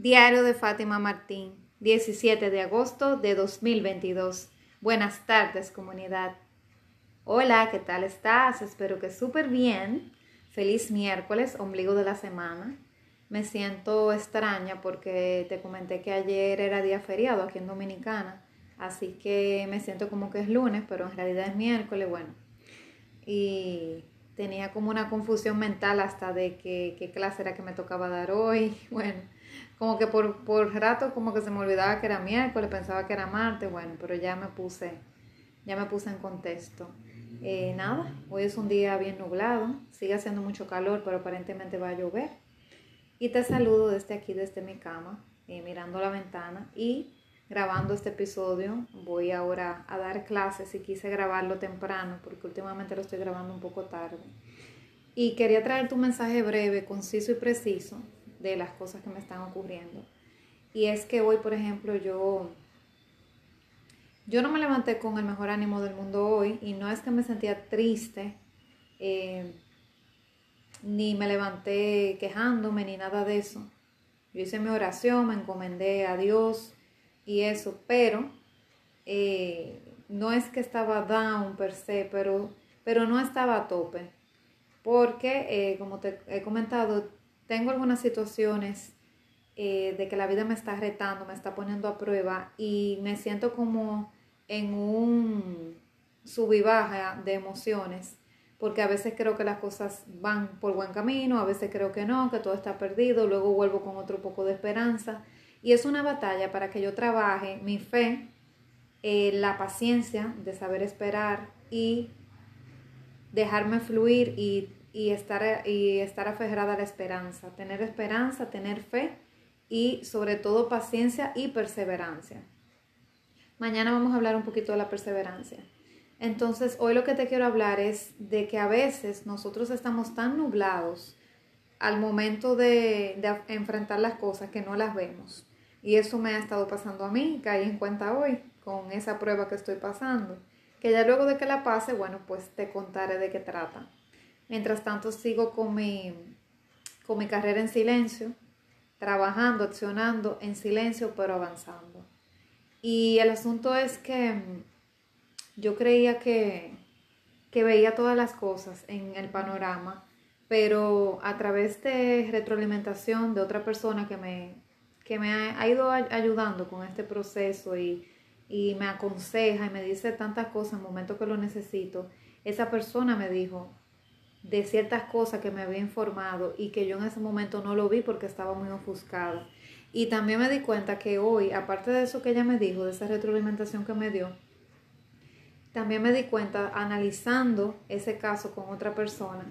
Diario de Fátima Martín, 17 de agosto de 2022. Buenas tardes, comunidad. Hola, ¿qué tal estás? Espero que súper bien. Feliz miércoles, ombligo de la semana. Me siento extraña porque te comenté que ayer era día feriado aquí en Dominicana, así que me siento como que es lunes, pero en realidad es miércoles, bueno. Y tenía como una confusión mental hasta de que, qué clase era que me tocaba dar hoy. Bueno, como que por, por rato como que se me olvidaba que era miércoles, pensaba que era martes, bueno, pero ya me puse, ya me puse en contexto. Eh, nada, hoy es un día bien nublado, sigue haciendo mucho calor, pero aparentemente va a llover. Y te saludo desde aquí, desde mi cama, eh, mirando la ventana y grabando este episodio. Voy ahora a dar clases y quise grabarlo temprano porque últimamente lo estoy grabando un poco tarde. Y quería traer tu mensaje breve, conciso y preciso de las cosas que me están ocurriendo. Y es que hoy, por ejemplo, yo, yo no me levanté con el mejor ánimo del mundo hoy y no es que me sentía triste, eh, ni me levanté quejándome, ni nada de eso. Yo hice mi oración, me encomendé a Dios y eso, pero eh, no es que estaba down per se, pero, pero no estaba a tope. Porque, eh, como te he comentado, tengo algunas situaciones eh, de que la vida me está retando, me está poniendo a prueba y me siento como en un sub y baja de emociones, porque a veces creo que las cosas van por buen camino, a veces creo que no, que todo está perdido, luego vuelvo con otro poco de esperanza. Y es una batalla para que yo trabaje mi fe, eh, la paciencia de saber esperar y dejarme fluir y y estar, y estar aferrada a la esperanza, tener esperanza, tener fe y sobre todo paciencia y perseverancia. Mañana vamos a hablar un poquito de la perseverancia. Entonces, hoy lo que te quiero hablar es de que a veces nosotros estamos tan nublados al momento de, enfrentar las cosas que no las vemos. Y eso me ha estado pasando a mí, caí en cuenta hoy con esa prueba que estoy pasando. Que ya luego de que la pase, bueno, pues te contaré de qué trata. Mientras tanto sigo con mi, con mi carrera en silencio, trabajando, accionando en silencio, pero avanzando. Y el asunto es que mm, yo creía que, que veía todas las cosas en el panorama, pero a través de retroalimentación de otra persona que me, que me ha, ido ayudando con este proceso y, y me aconseja y me dice tantas cosas en el momento que lo necesito, esa persona me dijo, de ciertas cosas que me había informado y que yo en ese momento no lo vi porque estaba muy ofuscada. Y también me di cuenta que hoy, aparte de eso que ella me dijo, de esa retroalimentación que me dio, también me di cuenta analizando ese caso con otra persona,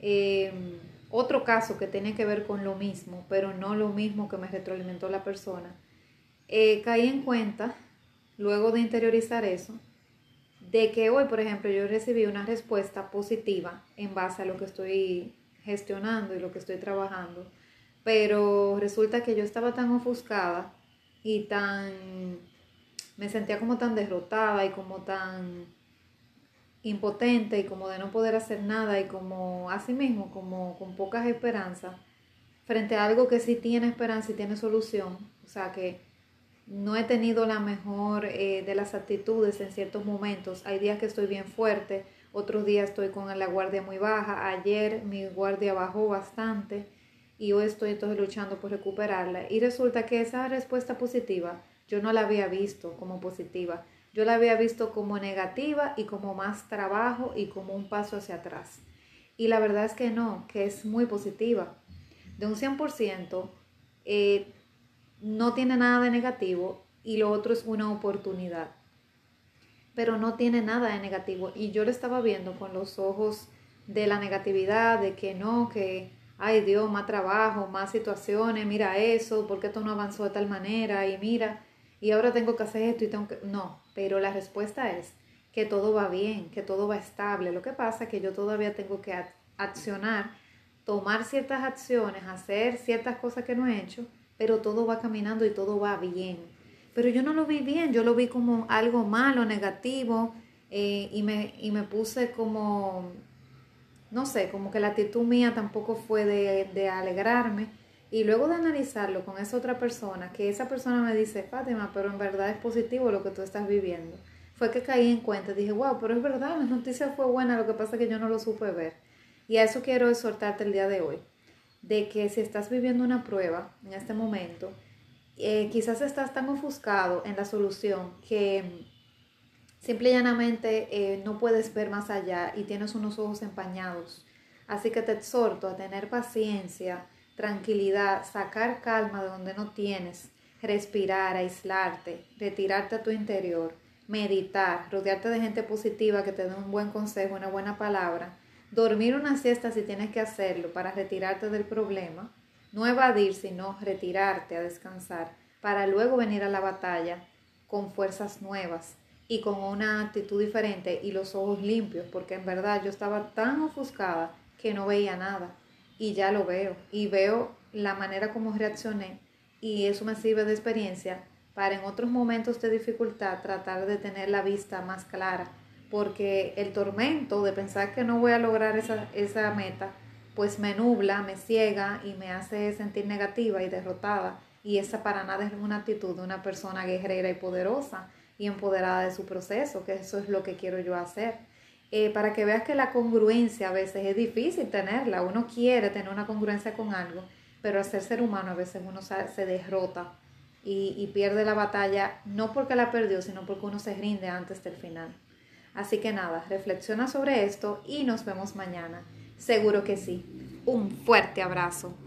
em, otro caso que tiene que ver con lo mismo, pero no lo mismo que me retroalimentó la persona, eh, caí en cuenta, luego de interiorizar eso, de que hoy, por ejemplo, yo recibí una respuesta positiva en base a lo que estoy gestionando y lo que estoy trabajando, pero resulta que yo estaba tan ofuscada y tan, me sentía como tan derrotada y como tan impotente y como de no poder hacer nada y como así mismo, como con pocas esperanzas, frente a algo que sí tiene esperanza y tiene solución, o sea que no he tenido la mejor eh, de las actitudes en ciertos momentos. Hay días que estoy bien fuerte, otros días estoy con la guardia muy baja. Ayer mi guardia bajó bastante y hoy estoy entonces luchando por recuperarla. Y resulta que esa respuesta positiva yo no la había visto como positiva. Yo la había visto como negativa y como más trabajo y como un paso hacia atrás. Y la verdad es que no, que es muy positiva. De un 100%, eh, no tiene nada de negativo y lo otro es una oportunidad. Pero no tiene nada de negativo. Y yo lo estaba viendo con los ojos de la negatividad, de que no, que, ay Dios, más trabajo, más situaciones, mira eso, ¿por qué esto no avanzó de tal manera? Y mira, y ahora tengo que hacer esto y tengo que... No, pero la respuesta es que todo va bien, que todo va estable. Lo que pasa es que yo todavía tengo que accionar, tomar ciertas acciones, hacer ciertas cosas que no he hecho pero todo va caminando y todo va bien. Pero yo no lo vi bien, yo lo vi como algo malo, negativo, eh, y, me, y me puse como, no sé, como que la actitud mía tampoco fue de, de alegrarme. Y luego de analizarlo con esa otra persona, que esa persona me dice, Fátima, pero en verdad es positivo lo que tú estás viviendo, fue que caí en cuenta, dije, wow, pero es verdad, la noticia fue buena, lo que pasa es que yo no lo supe ver. Y a eso quiero exhortarte el día de hoy, de que si estás viviendo una prueba en este momento, eh, quizás estás tan ofuscado en la solución que simple y llanamente eh, no puedes ver más allá y tienes unos ojos empañados. Así que te exhorto a tener paciencia, tranquilidad, sacar calma de donde no tienes, respirar, aislarte, retirarte a tu interior, meditar, rodearte de gente positiva que te dé un buen consejo, una buena palabra, dormir una siesta si tienes que hacerlo para retirarte del problema, no evadir, sino retirarte a descansar, para luego venir a la batalla con fuerzas nuevas y con una actitud diferente y los ojos limpios, porque en verdad yo estaba tan ofuscada que no veía nada y ya lo veo y veo la manera como reaccioné y eso me sirve de experiencia para en otros momentos de dificultad tratar de tener la vista más clara, porque el tormento de pensar que no voy a lograr esa, esa meta, pues me nubla, me ciega y me hace sentir negativa y derrotada. Y esa para nada es una actitud de una persona guerrera y poderosa y empoderada de su proceso, que eso es lo que quiero yo hacer. Eh, para que veas que la congruencia a veces es difícil tenerla. Uno quiere tener una congruencia con algo, pero al ser ser humano a veces uno se derrota y, y pierde la batalla, no porque la perdió, sino porque uno se rinde antes del final. Así que nada, reflexiona sobre esto y nos vemos mañana. Seguro que sí. Un fuerte abrazo.